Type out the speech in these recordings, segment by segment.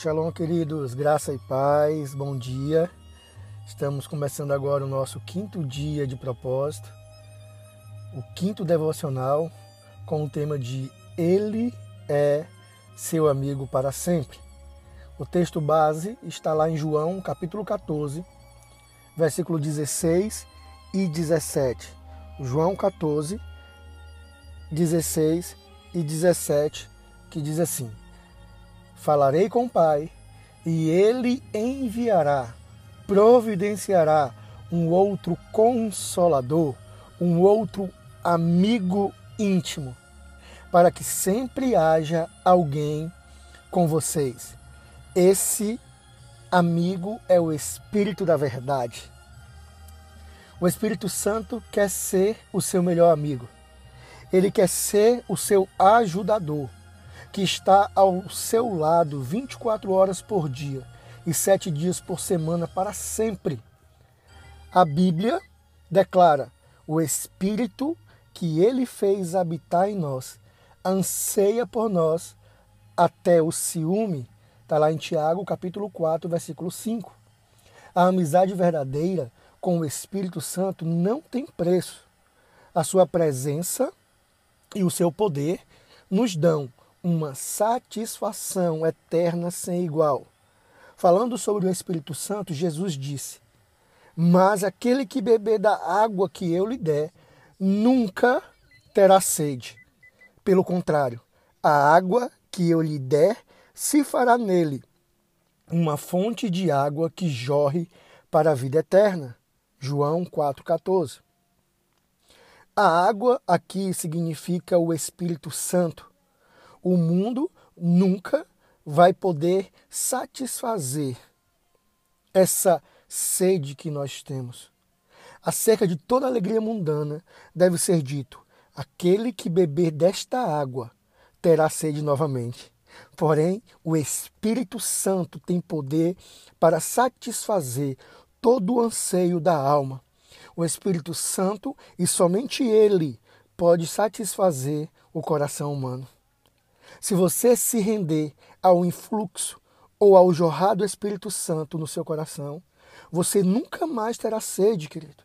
Shalom, queridos, graça e paz, bom dia. Estamos começando agora o nosso quinto dia de propósito, o quinto devocional, com o tema de Ele é seu amigo para sempre. O texto base está lá em João, capítulo 14, versículo 16 e 17. João 14, 16 e 17, que diz assim: Falarei com o Pai, e ele enviará, providenciará um outro consolador, um outro amigo íntimo, para que sempre haja alguém com vocês. Esse amigo é o Espírito da Verdade. O Espírito Santo quer ser o seu melhor amigo. Ele quer ser o seu ajudador que está ao seu lado 24 horas por dia e sete dias por semana para sempre. A Bíblia declara: o Espírito que ele fez habitar em nós anseia por nós até o ciúme. Está lá em Tiago, capítulo 4, versículo 5. A amizade verdadeira com o Espírito Santo não tem preço. A sua presença e o seu poder nos dão uma satisfação eterna sem igual. Falando sobre o Espírito Santo, Jesus disse: Mas aquele que beber da água que eu lhe der, nunca terá sede. Pelo contrário, a água que eu lhe der se fará nele uma fonte de água que jorre para a vida eterna. João 4,14. A água aqui significa o Espírito Santo o mundo nunca vai poder satisfazer essa sede que nós temos. Acerca de toda alegria mundana, deve ser dito: aquele que beber desta água terá sede novamente. Porém, o Espírito Santo tem poder para satisfazer todo o anseio da alma. O Espírito Santo e somente ele pode satisfazer o coração humano. Se você se render ao influxo ou ao jorrar do Espírito Santo no seu coração, você nunca mais terá sede, querido.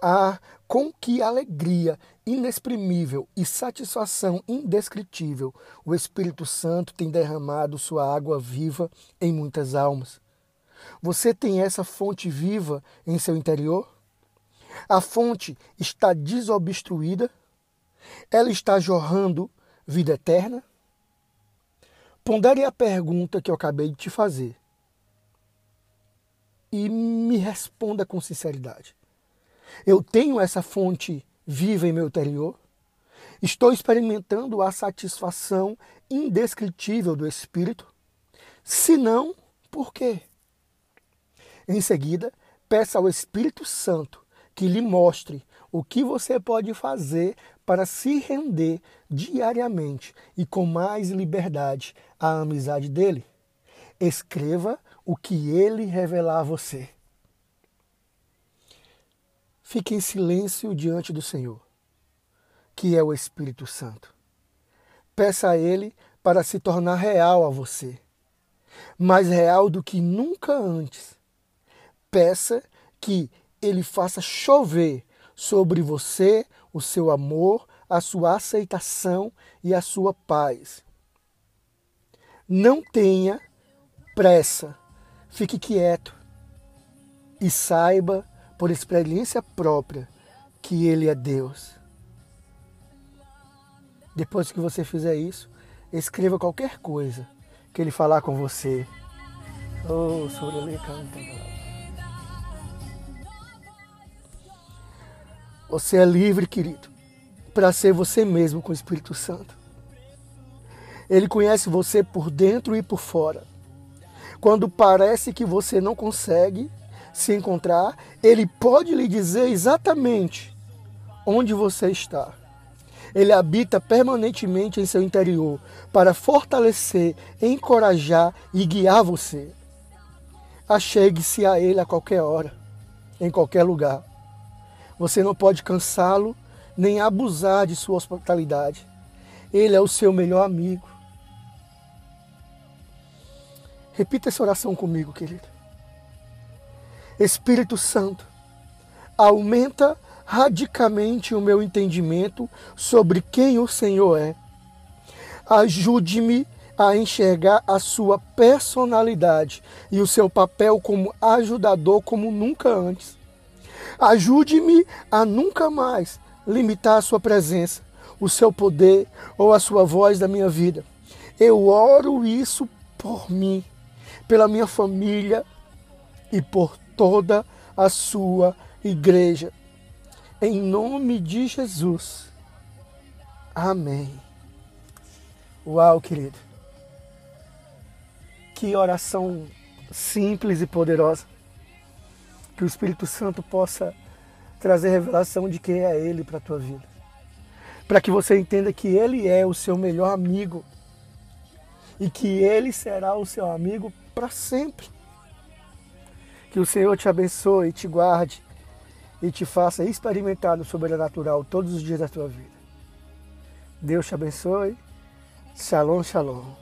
Ah, com que alegria inexprimível e satisfação indescritível o Espírito Santo tem derramado sua água viva em muitas almas. Você tem essa fonte viva em seu interior? A fonte está desobstruída? Ela está jorrando vida eterna? Pondere a pergunta que eu acabei de te fazer e me responda com sinceridade. Eu tenho essa fonte viva em meu interior? Estou experimentando a satisfação indescritível do Espírito? Se não, por quê? Em seguida, peça ao Espírito Santo que lhe mostre o que você pode fazer para se render diariamente e com mais liberdade à amizade dele. Escreva o que ele revelar a você. Fique em silêncio diante do Senhor, que é o Espírito Santo. Peça a Ele para se tornar real a você, mais real do que nunca antes. Peça que Ele faça chover sobre você o seu amor, a sua aceitação e a sua paz. Não tenha pressa, fique quieto e saiba, por experiência própria, que Ele é Deus. Depois que você fizer isso, escreva qualquer coisa que Ele falar com você. Oh, Sorele canta. Você é livre, querido, para ser você mesmo com o Espírito Santo. Ele conhece você por dentro e por fora. Quando parece que você não consegue se encontrar, ele pode lhe dizer exatamente onde você está. Ele habita permanentemente em seu interior para fortalecer, encorajar e guiar você. Achegue-se a ele a qualquer hora, em qualquer lugar. Você não pode cansá-lo nem abusar de sua hospitalidade. Ele é o seu melhor amigo. Repita essa oração comigo, querido. Espírito Santo, aumenta radicalmente o meu entendimento sobre quem o Senhor é. Ajude-me a enxergar a sua personalidade e o seu papel como ajudador como nunca antes. Ajude-me a nunca mais limitar a sua presença, o seu poder ou a sua voz da minha vida. Eu oro isso por mim, pela minha família e por toda a sua igreja. Em nome de Jesus. Amém. Uau, querido. Que oração simples e poderosa. Que o Espírito Santo possa trazer revelação de quem é Ele para a tua vida. Para que você entenda que Ele é o seu melhor amigo e que Ele será o seu amigo para sempre. Que o Senhor te abençoe, te guarde e te faça experimentar o sobrenatural todos os dias da tua vida. Deus te abençoe. Shalom, shalom.